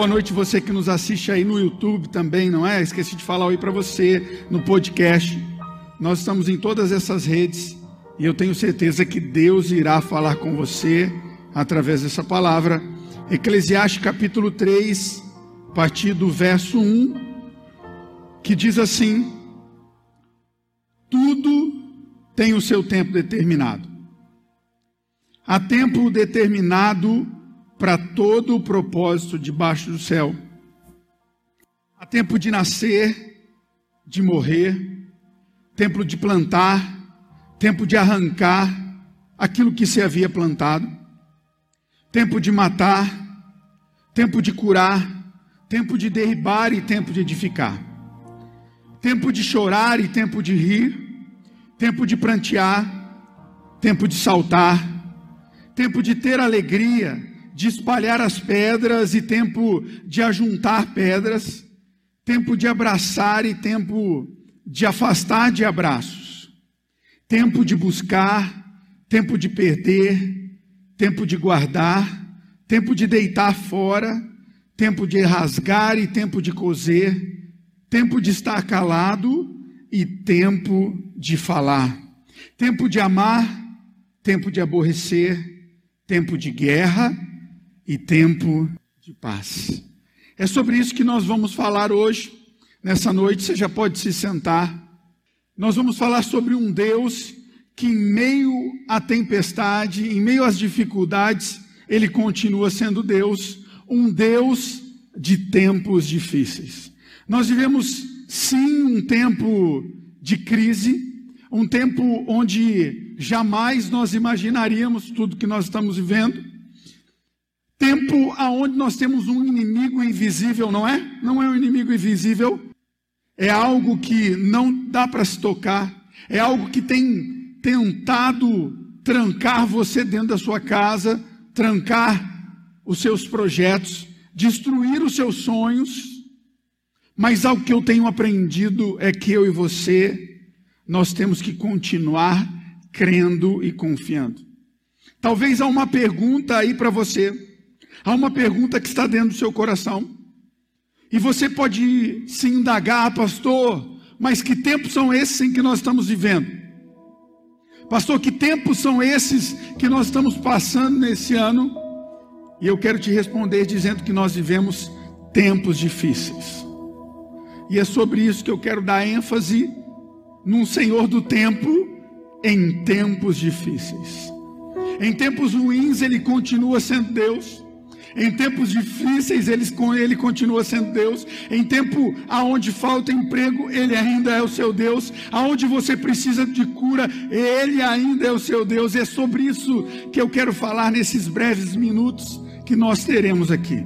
Boa noite você que nos assiste aí no YouTube também, não é? Esqueci de falar aí para você no podcast. Nós estamos em todas essas redes e eu tenho certeza que Deus irá falar com você através dessa palavra. Eclesiastes capítulo 3, a partir do verso 1, que diz assim: Tudo tem o seu tempo determinado. Há tempo determinado para todo o propósito debaixo do céu. Há tempo de nascer, de morrer, tempo de plantar, tempo de arrancar aquilo que se havia plantado, tempo de matar, tempo de curar, tempo de derribar e tempo de edificar, tempo de chorar e tempo de rir, tempo de prantear, tempo de saltar, tempo de ter alegria de espalhar as pedras e tempo de ajuntar pedras, tempo de abraçar e tempo de afastar de abraços, tempo de buscar, tempo de perder, tempo de guardar, tempo de deitar fora, tempo de rasgar e tempo de coser, tempo de estar calado e tempo de falar, tempo de amar, tempo de aborrecer, tempo de guerra e tempo de paz. É sobre isso que nós vamos falar hoje, nessa noite. Você já pode se sentar. Nós vamos falar sobre um Deus que, em meio à tempestade, em meio às dificuldades, ele continua sendo Deus, um Deus de tempos difíceis. Nós vivemos, sim, um tempo de crise, um tempo onde jamais nós imaginaríamos tudo que nós estamos vivendo. Tempo aonde nós temos um inimigo invisível, não é? Não é um inimigo invisível. É algo que não dá para se tocar. É algo que tem tentado trancar você dentro da sua casa, trancar os seus projetos, destruir os seus sonhos. Mas algo que eu tenho aprendido é que eu e você, nós temos que continuar crendo e confiando. Talvez há uma pergunta aí para você. Há uma pergunta que está dentro do seu coração. E você pode se indagar, pastor, mas que tempos são esses em que nós estamos vivendo? Pastor, que tempos são esses que nós estamos passando nesse ano? E eu quero te responder dizendo que nós vivemos tempos difíceis. E é sobre isso que eu quero dar ênfase num Senhor do tempo em tempos difíceis. Em tempos ruins, Ele continua sendo Deus. Em tempos difíceis, ele, continua sendo Deus. Em tempo aonde falta emprego, Ele ainda é o seu Deus. Aonde você precisa de cura, Ele ainda é o seu Deus. E é sobre isso que eu quero falar nesses breves minutos que nós teremos aqui.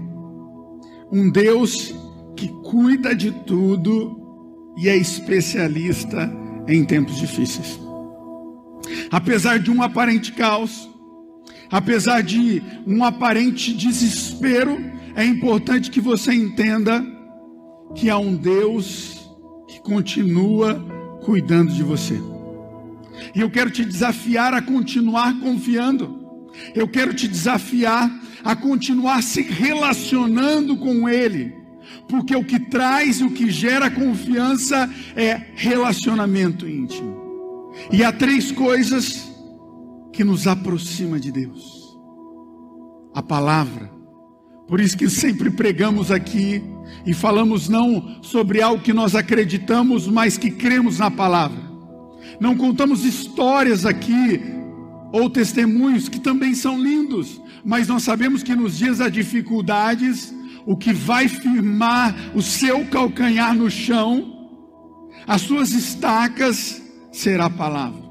Um Deus que cuida de tudo e é especialista em tempos difíceis. Apesar de um aparente caos, apesar de um aparente desespero, é importante que você entenda que há um Deus que continua cuidando de você. E eu quero te desafiar a continuar confiando. Eu quero te desafiar a continuar se relacionando com Ele. Porque o que traz, o que gera confiança é relacionamento íntimo. E há três coisas que nos aproxima de Deus. A palavra. Por isso que sempre pregamos aqui e falamos não sobre algo que nós acreditamos, mas que cremos na palavra. Não contamos histórias aqui ou testemunhos que também são lindos, mas nós sabemos que nos dias das dificuldades, o que vai firmar o seu calcanhar no chão, as suas estacas, será a palavra.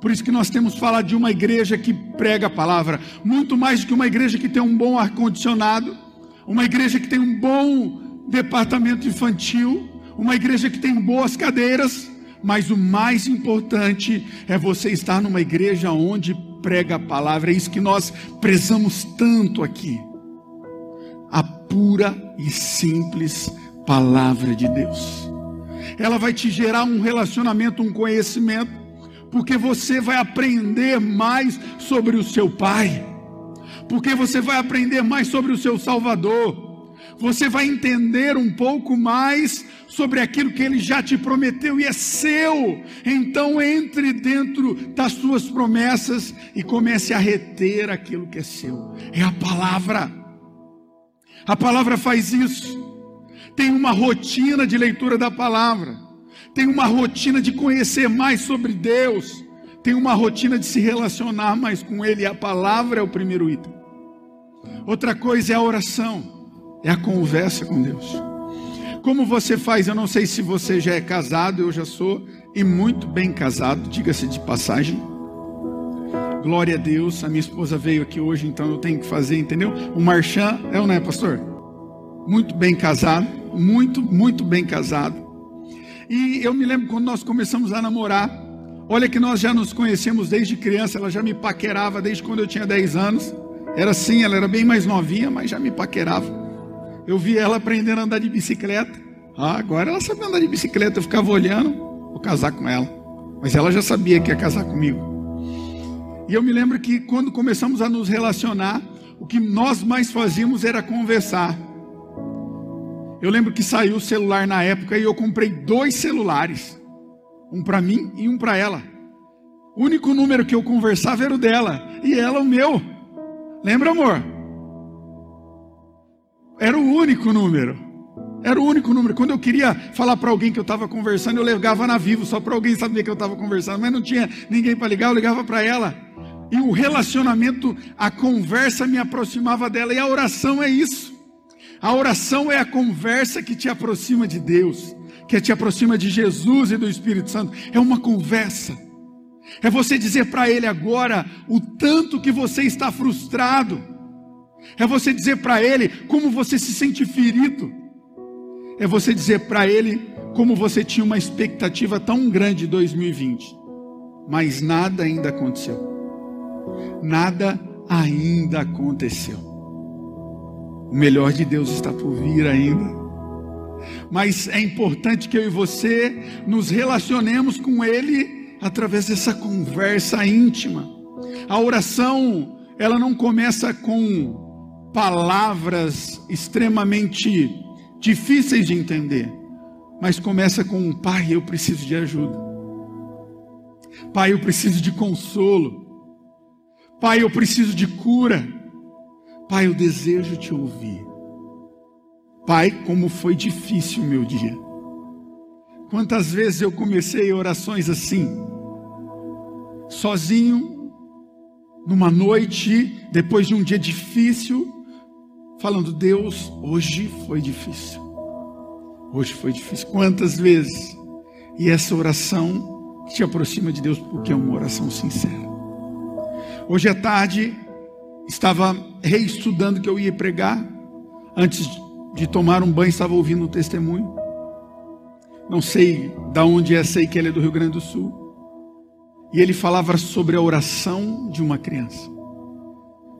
Por isso que nós temos falado de uma igreja que prega a palavra, muito mais do que uma igreja que tem um bom ar-condicionado, uma igreja que tem um bom departamento infantil, uma igreja que tem boas cadeiras, mas o mais importante é você estar numa igreja onde prega a palavra, é isso que nós prezamos tanto aqui. A pura e simples palavra de Deus. Ela vai te gerar um relacionamento, um conhecimento porque você vai aprender mais sobre o seu Pai, porque você vai aprender mais sobre o seu Salvador, você vai entender um pouco mais sobre aquilo que ele já te prometeu e é seu. Então entre dentro das suas promessas e comece a reter aquilo que é seu. É a palavra. A palavra faz isso. Tem uma rotina de leitura da palavra. Tem uma rotina de conhecer mais sobre Deus. Tem uma rotina de se relacionar mais com Ele. A palavra é o primeiro item. Outra coisa é a oração é a conversa com Deus. Como você faz? Eu não sei se você já é casado, eu já sou, e muito bem casado, diga-se de passagem. Glória a Deus, a minha esposa veio aqui hoje, então eu tenho que fazer, entendeu? O Marchand é ou não é, pastor? Muito bem casado, muito, muito bem casado. E eu me lembro quando nós começamos a namorar, olha que nós já nos conhecemos desde criança, ela já me paquerava desde quando eu tinha 10 anos. Era assim, ela era bem mais novinha, mas já me paquerava. Eu vi ela aprendendo a andar de bicicleta. Ah, agora ela sabe andar de bicicleta. Eu ficava olhando, vou casar com ela. Mas ela já sabia que ia casar comigo. E eu me lembro que quando começamos a nos relacionar, o que nós mais fazíamos era conversar. Eu lembro que saiu o celular na época e eu comprei dois celulares. Um para mim e um para ela. O único número que eu conversava era o dela e ela o meu. Lembra, amor? Era o único número. Era o único número. Quando eu queria falar para alguém que eu estava conversando, eu ligava na Vivo, só para alguém saber que eu estava conversando, mas não tinha ninguém para ligar, eu ligava para ela. E o relacionamento, a conversa me aproximava dela, e a oração é isso. A oração é a conversa que te aproxima de Deus, que te aproxima de Jesus e do Espírito Santo. É uma conversa. É você dizer para Ele agora o tanto que você está frustrado é você dizer para Ele como você se sente ferido. É você dizer para Ele como você tinha uma expectativa tão grande de 2020, mas nada ainda aconteceu. Nada ainda aconteceu. O melhor de Deus está por vir ainda. Mas é importante que eu e você nos relacionemos com Ele através dessa conversa íntima. A oração, ela não começa com palavras extremamente difíceis de entender, mas começa com: Pai, eu preciso de ajuda. Pai, eu preciso de consolo. Pai, eu preciso de cura. Pai, eu desejo te ouvir. Pai, como foi difícil o meu dia. Quantas vezes eu comecei orações assim, sozinho, numa noite, depois de um dia difícil, falando: Deus, hoje foi difícil. Hoje foi difícil. Quantas vezes? E essa oração te aproxima de Deus porque é uma oração sincera. Hoje à tarde, estava reestudando que eu ia pregar. Antes de tomar um banho, estava ouvindo um testemunho. Não sei da onde é, sei que ele é do Rio Grande do Sul. E ele falava sobre a oração de uma criança.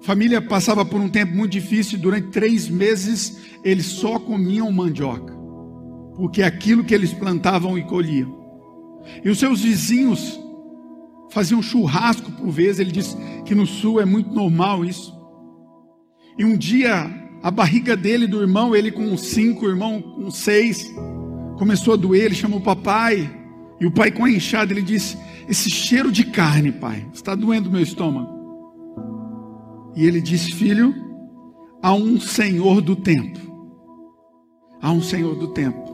Família passava por um tempo muito difícil. Durante três meses eles só comiam mandioca, porque é aquilo que eles plantavam e colhiam. E os seus vizinhos faziam churrasco por vez. Ele disse que no sul é muito normal isso. E um dia a barriga dele do irmão, ele com cinco, o irmão com seis, começou a doer. Ele chamou o papai. E o pai com a enxada, ele disse: Esse cheiro de carne, pai, está doendo meu estômago. E ele diz: Filho, há um Senhor do tempo. Há um Senhor do tempo.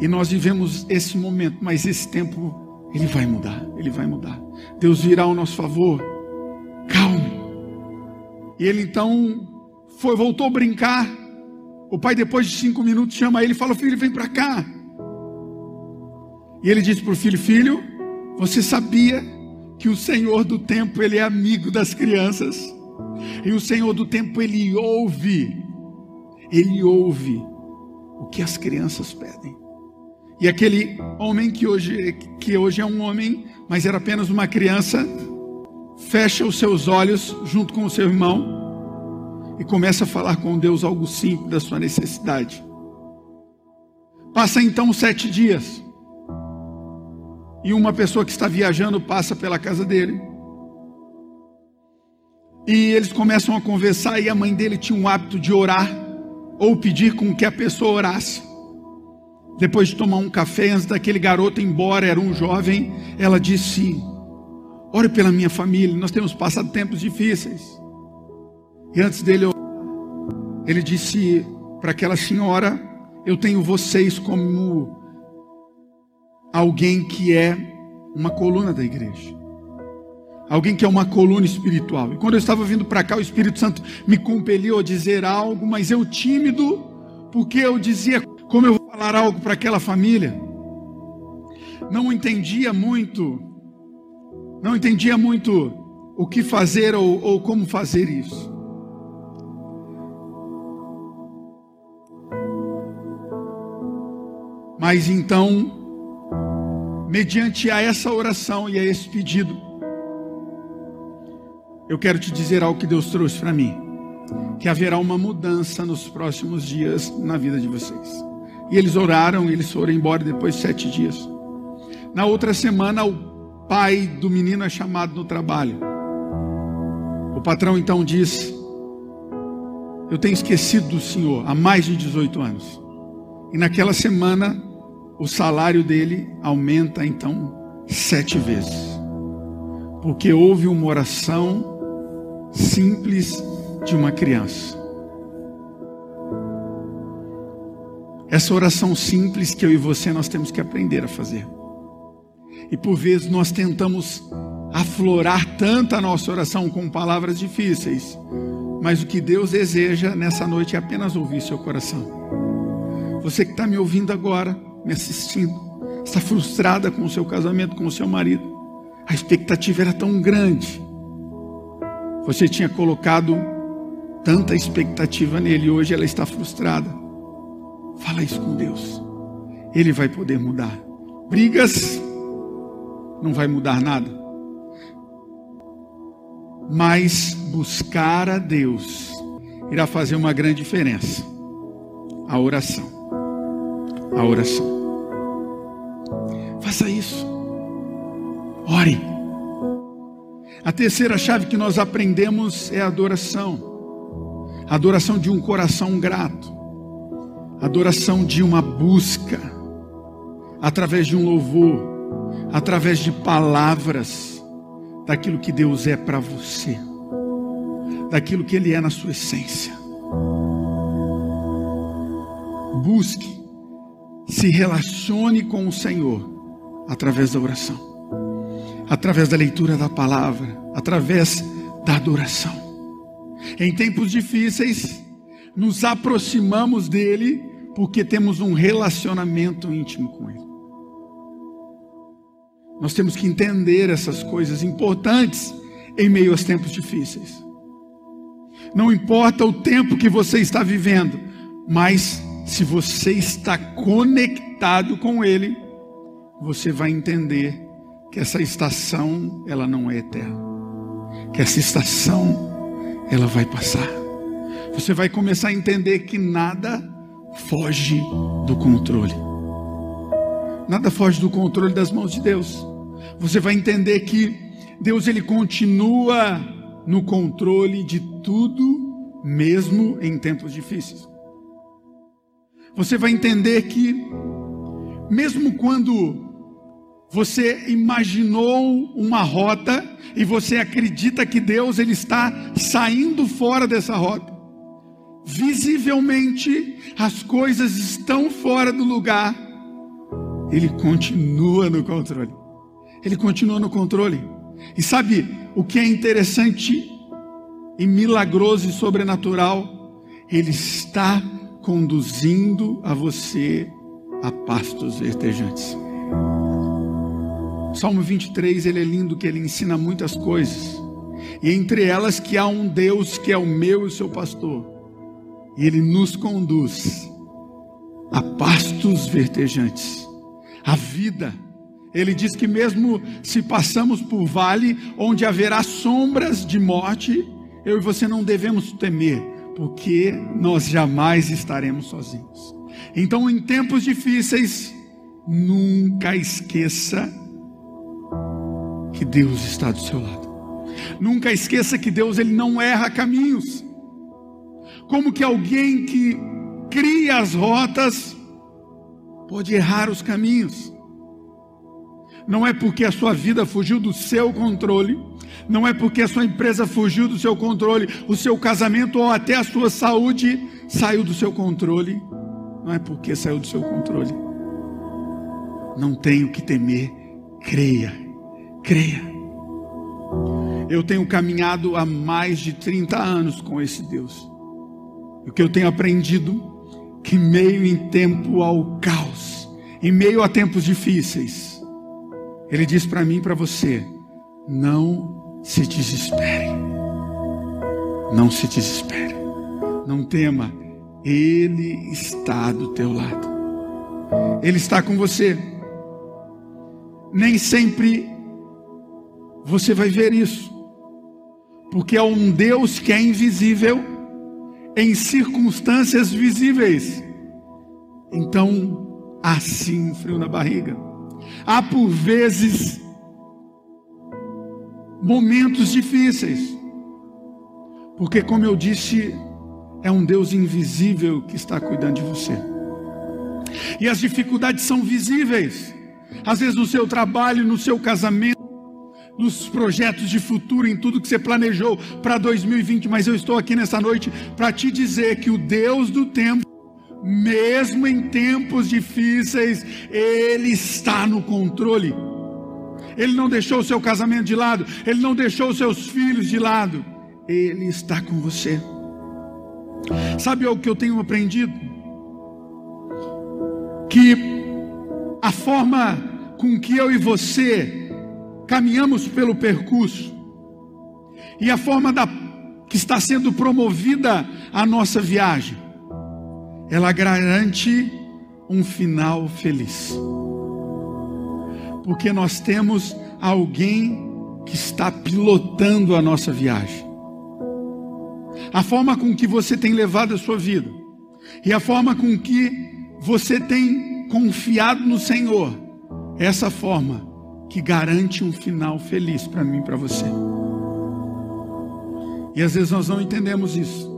E nós vivemos esse momento, mas esse tempo, ele vai mudar. Ele vai mudar. Deus virá ao nosso favor. Calme. E ele então foi, voltou a brincar. O pai, depois de cinco minutos, chama ele e fala: Filho, vem para cá. E ele disse para o filho: Filho, você sabia que o Senhor do tempo, ele é amigo das crianças. E o Senhor do tempo, ele ouve. Ele ouve o que as crianças pedem. E aquele homem que hoje, que hoje é um homem, mas era apenas uma criança, fecha os seus olhos junto com o seu irmão e começa a falar com Deus algo simples da sua necessidade. Passa então sete dias e uma pessoa que está viajando passa pela casa dele. E eles começam a conversar e a mãe dele tinha um hábito de orar ou pedir com que a pessoa orasse. Depois de tomar um café, antes daquele garoto ir embora, era um jovem, ela disse: Ore pela minha família, nós temos passado tempos difíceis. E antes dele, ele disse para aquela senhora: Eu tenho vocês como alguém que é uma coluna da igreja alguém que é uma coluna espiritual. E quando eu estava vindo para cá, o Espírito Santo me compeliu a dizer algo, mas eu tímido, porque eu dizia como eu vou falar algo para aquela família. Não entendia muito, não entendia muito o que fazer ou, ou como fazer isso. Mas então, mediante a essa oração e a esse pedido, eu quero te dizer algo que Deus trouxe para mim: que haverá uma mudança nos próximos dias na vida de vocês. E eles oraram, eles foram embora depois de sete dias. Na outra semana, o pai do menino é chamado no trabalho. O patrão então diz: Eu tenho esquecido do senhor há mais de 18 anos. E naquela semana, o salário dele aumenta então sete vezes. Porque houve uma oração simples de uma criança. Essa oração simples que eu e você nós temos que aprender a fazer. E por vezes nós tentamos aflorar tanto a nossa oração com palavras difíceis, mas o que Deus deseja nessa noite é apenas ouvir seu coração. Você que está me ouvindo agora, me assistindo, está frustrada com o seu casamento, com o seu marido, a expectativa era tão grande você tinha colocado tanta expectativa nele hoje ela está frustrada. Fala isso com Deus. Ele vai poder mudar. Brigas não vai mudar nada. Mas buscar a Deus irá fazer uma grande diferença. A oração. A oração. Faça isso. Ore. A terceira chave que nós aprendemos é a adoração. A adoração de um coração grato. Adoração de uma busca. Através de um louvor. Através de palavras. Daquilo que Deus é para você. Daquilo que Ele é na sua essência. Busque. Se relacione com o Senhor. Através da oração através da leitura da palavra, através da adoração. Em tempos difíceis, nos aproximamos dele porque temos um relacionamento íntimo com ele. Nós temos que entender essas coisas importantes em meio aos tempos difíceis. Não importa o tempo que você está vivendo, mas se você está conectado com ele, você vai entender que essa estação ela não é eterna, que essa estação ela vai passar. Você vai começar a entender que nada foge do controle. Nada foge do controle das mãos de Deus. Você vai entender que Deus ele continua no controle de tudo, mesmo em tempos difíceis. Você vai entender que mesmo quando você imaginou uma rota e você acredita que Deus ele está saindo fora dessa rota. Visivelmente as coisas estão fora do lugar. Ele continua no controle. Ele continua no controle. E sabe o que é interessante e milagroso e sobrenatural? Ele está conduzindo a você a pastos verdejantes. Salmo 23, ele é lindo que ele ensina muitas coisas. E entre elas que há um Deus que é o meu e o seu pastor. E ele nos conduz a pastos verdejantes. A vida. Ele diz que mesmo se passamos por vale onde haverá sombras de morte, eu e você não devemos temer, porque nós jamais estaremos sozinhos. Então, em tempos difíceis, nunca esqueça que Deus está do seu lado. Nunca esqueça que Deus ele não erra caminhos. Como que alguém que cria as rotas pode errar os caminhos? Não é porque a sua vida fugiu do seu controle, não é porque a sua empresa fugiu do seu controle, o seu casamento ou até a sua saúde saiu do seu controle, não é porque saiu do seu controle. Não tenho que temer, creia, creia. Eu tenho caminhado há mais de 30 anos com esse Deus. O que eu tenho aprendido que meio em tempo ao caos, em meio a tempos difíceis, ele diz para mim e para você: não se desespere. Não se desespere. Não tema. Ele está do teu lado. Ele está com você. Nem sempre você vai ver isso. Porque é um Deus que é invisível em circunstâncias visíveis. Então, assim frio na barriga. Há por vezes momentos difíceis. Porque como eu disse, é um Deus invisível que está cuidando de você. E as dificuldades são visíveis. Às vezes no seu trabalho, no seu casamento, nos projetos de futuro, em tudo que você planejou para 2020, mas eu estou aqui nessa noite para te dizer que o Deus do tempo, mesmo em tempos difíceis, Ele está no controle. Ele não deixou o seu casamento de lado, Ele não deixou os seus filhos de lado, Ele está com você. Sabe o que eu tenho aprendido? Que a forma com que eu e você caminhamos pelo percurso e a forma da, que está sendo promovida a nossa viagem, ela garante um final feliz. Porque nós temos alguém que está pilotando a nossa viagem a forma com que você tem levado a sua vida e a forma com que você tem confiado no Senhor, essa forma que garante um final feliz para mim e para você. E às vezes nós não entendemos isso.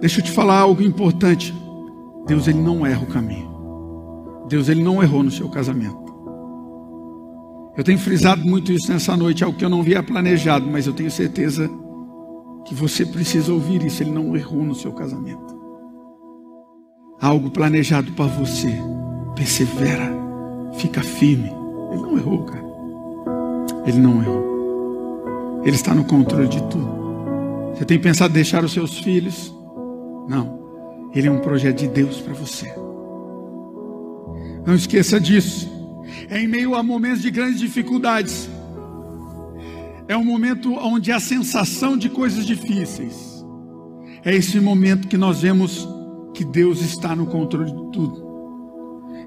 Deixa eu te falar algo importante. Deus ele não erra o caminho. Deus ele não errou no seu casamento. Eu tenho frisado muito isso nessa noite, algo que eu não via planejado, mas eu tenho certeza que você precisa ouvir isso. Ele não errou no seu casamento. Algo planejado para você. Persevera. Fica firme. Ele não errou, cara. Ele não errou. Ele está no controle de tudo. Você tem pensado em deixar os seus filhos? Não. Ele é um projeto de Deus para você. Não esqueça disso. É em meio a momentos de grandes dificuldades é um momento onde há sensação de coisas difíceis. É esse momento que nós vemos que Deus está no controle de tudo.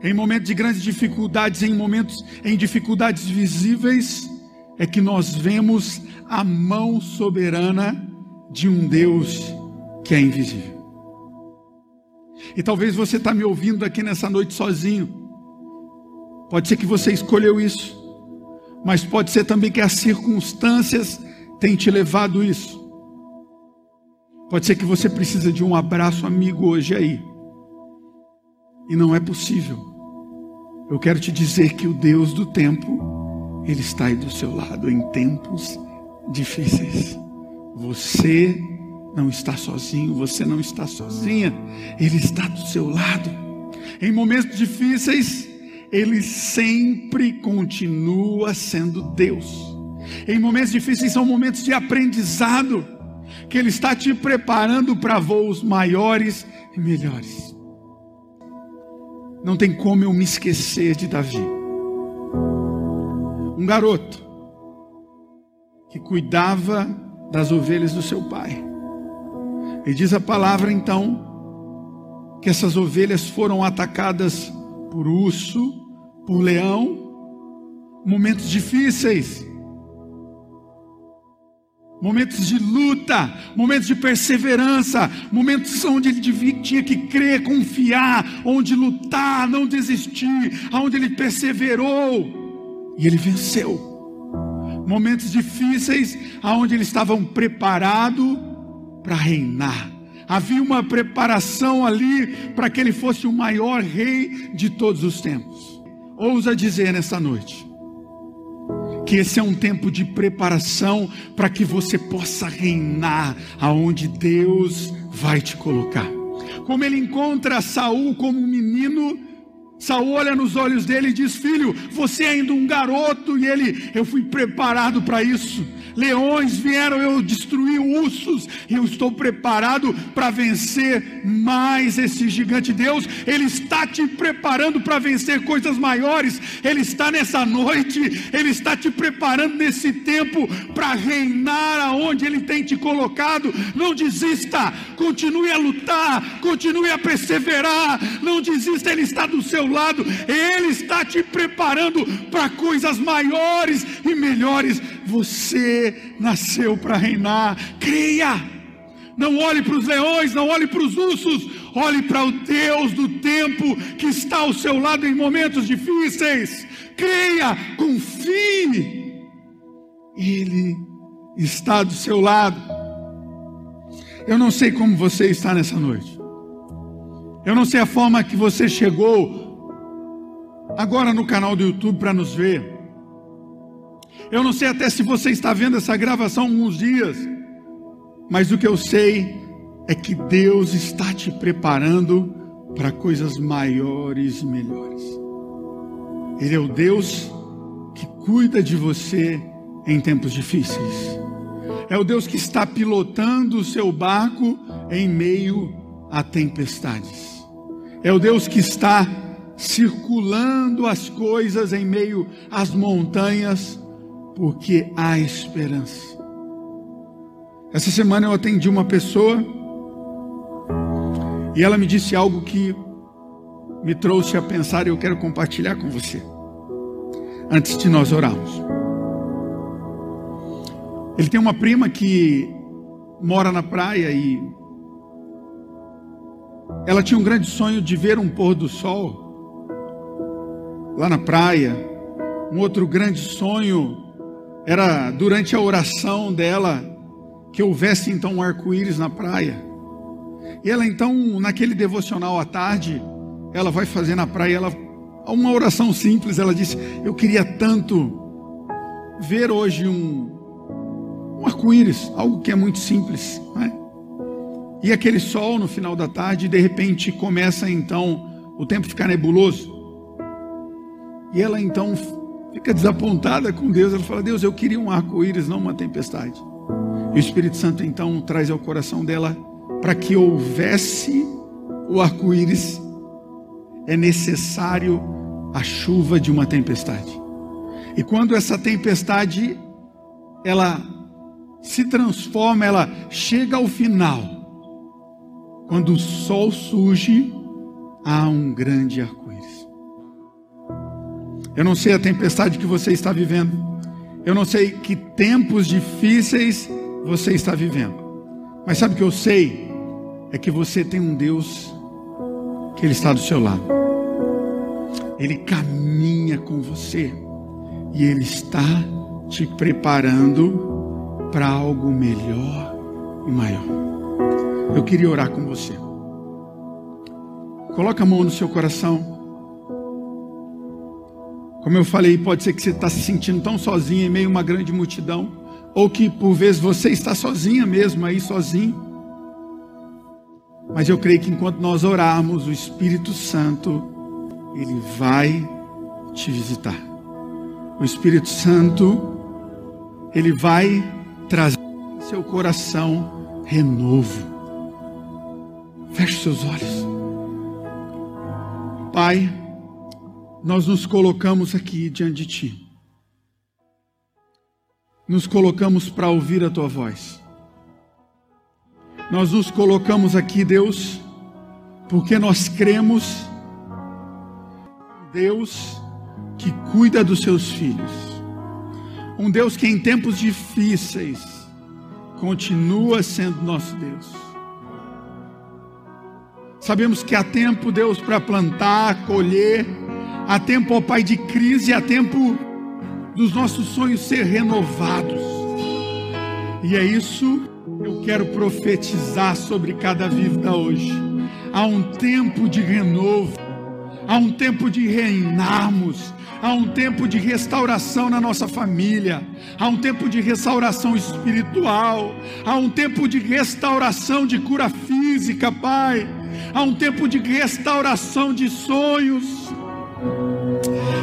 Em momentos de grandes dificuldades, em momentos em dificuldades visíveis, é que nós vemos a mão soberana de um Deus que é invisível. E talvez você está me ouvindo aqui nessa noite sozinho. Pode ser que você escolheu isso mas pode ser também que as circunstâncias tenham te levado isso. Pode ser que você precisa de um abraço amigo hoje aí. E não é possível. Eu quero te dizer que o Deus do tempo, Ele está aí do seu lado em tempos difíceis. Você não está sozinho, você não está sozinha. Ele está do seu lado. Em momentos difíceis, ele sempre continua sendo Deus. Em momentos difíceis são momentos de aprendizado, que Ele está te preparando para voos maiores e melhores. Não tem como eu me esquecer de Davi, um garoto que cuidava das ovelhas do seu pai. E diz a palavra então que essas ovelhas foram atacadas por urso, por leão, momentos difíceis, momentos de luta, momentos de perseverança, momentos onde ele tinha que crer, confiar, onde lutar, não desistir, onde ele perseverou e ele venceu. momentos difíceis, aonde eles estavam preparados para reinar. Havia uma preparação ali para que ele fosse o maior rei de todos os tempos. Ousa dizer nessa noite que esse é um tempo de preparação para que você possa reinar aonde Deus vai te colocar. Como ele encontra Saul como um menino, Saul olha nos olhos dele e diz: Filho, você é ainda um garoto, e ele, eu fui preparado para isso. Leões vieram, eu destruí ursos, e eu estou preparado para vencer mais esse gigante. Deus, Ele está te preparando para vencer coisas maiores, Ele está nessa noite, Ele está te preparando nesse tempo para reinar aonde Ele tem te colocado. Não desista, continue a lutar, continue a perseverar, não desista, Ele está do seu lado, Ele está te preparando para coisas maiores e melhores. Você nasceu para reinar. Creia. Não olhe para os leões, não olhe para os ursos, olhe para o Deus do tempo que está ao seu lado em momentos difíceis. Creia, confie. Ele está do seu lado. Eu não sei como você está nessa noite. Eu não sei a forma que você chegou agora no canal do YouTube para nos ver. Eu não sei até se você está vendo essa gravação alguns dias, mas o que eu sei é que Deus está te preparando para coisas maiores e melhores. Ele é o Deus que cuida de você em tempos difíceis. É o Deus que está pilotando o seu barco em meio a tempestades. É o Deus que está circulando as coisas em meio às montanhas porque há esperança. Essa semana eu atendi uma pessoa e ela me disse algo que me trouxe a pensar e eu quero compartilhar com você. Antes de nós orarmos. Ele tem uma prima que mora na praia e ela tinha um grande sonho de ver um pôr do sol lá na praia. Um outro grande sonho era durante a oração dela que houvesse então um arco-íris na praia. E ela então, naquele devocional à tarde, ela vai fazer na praia, ela uma oração simples, ela disse: "Eu queria tanto ver hoje um um arco-íris, algo que é muito simples, né? E aquele sol no final da tarde, de repente começa então o tempo ficar nebuloso. E ela então fica desapontada com Deus. Ela fala: Deus, eu queria um arco-íris, não uma tempestade. E o Espírito Santo então traz ao coração dela para que houvesse o arco-íris, é necessário a chuva de uma tempestade. E quando essa tempestade ela se transforma, ela chega ao final, quando o sol surge, há um grande arco eu não sei a tempestade que você está vivendo. Eu não sei que tempos difíceis você está vivendo. Mas sabe o que eu sei? É que você tem um Deus que Ele está do seu lado. Ele caminha com você. E Ele está te preparando para algo melhor e maior. Eu queria orar com você. Coloca a mão no seu coração. Como eu falei, pode ser que você está se sentindo tão sozinho em meio a uma grande multidão, ou que por vezes você está sozinha mesmo aí, sozinho. Mas eu creio que enquanto nós orarmos, o Espírito Santo, ele vai te visitar. O Espírito Santo, ele vai trazer seu coração renovo. Feche seus olhos. Pai, nós nos colocamos aqui diante de Ti. Nos colocamos para ouvir a Tua voz. Nós nos colocamos aqui, Deus, porque nós cremos Deus que cuida dos seus filhos. Um Deus que em tempos difíceis continua sendo nosso Deus. Sabemos que há tempo, Deus, para plantar, colher, Há tempo, ó Pai, de crise, há tempo dos nossos sonhos ser renovados. E é isso que eu quero profetizar sobre cada vida hoje. Há um tempo de renovo, há um tempo de reinarmos, há um tempo de restauração na nossa família, há um tempo de restauração espiritual, há um tempo de restauração de cura física, Pai, há um tempo de restauração de sonhos.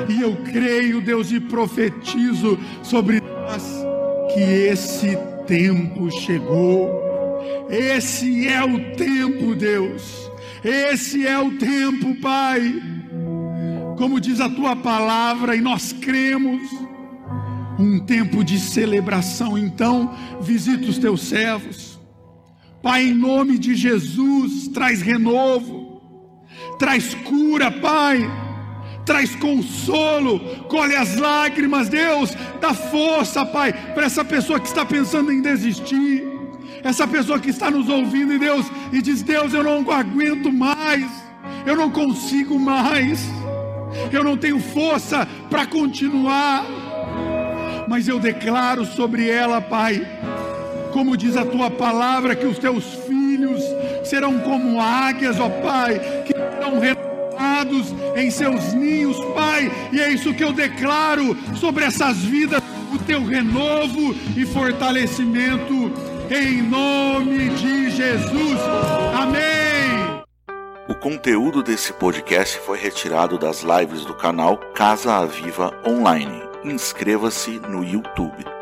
E eu creio, Deus, e profetizo sobre nós que esse tempo chegou. Esse é o tempo, Deus. Esse é o tempo, Pai. Como diz a tua palavra, e nós cremos, um tempo de celebração. Então, visita os teus servos. Pai, em nome de Jesus, traz renovo, traz cura, Pai traz consolo, colhe as lágrimas, Deus, dá força, Pai, para essa pessoa que está pensando em desistir, essa pessoa que está nos ouvindo, e Deus, e diz: Deus, eu não aguento mais, eu não consigo mais, eu não tenho força para continuar, mas eu declaro sobre ela, Pai, como diz a tua palavra, que os teus filhos serão como águias, ó Pai, que serão em seus ninhos, Pai, e é isso que eu declaro sobre essas vidas, o teu renovo e fortalecimento, em nome de Jesus. Amém. O conteúdo desse podcast foi retirado das lives do canal Casa Aviva Online. Inscreva-se no YouTube.